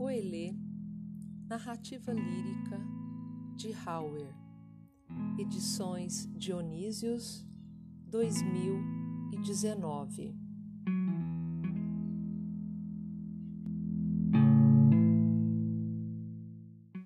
Coelê, Narrativa Lírica de Hauer, Edições Dionísios 2019.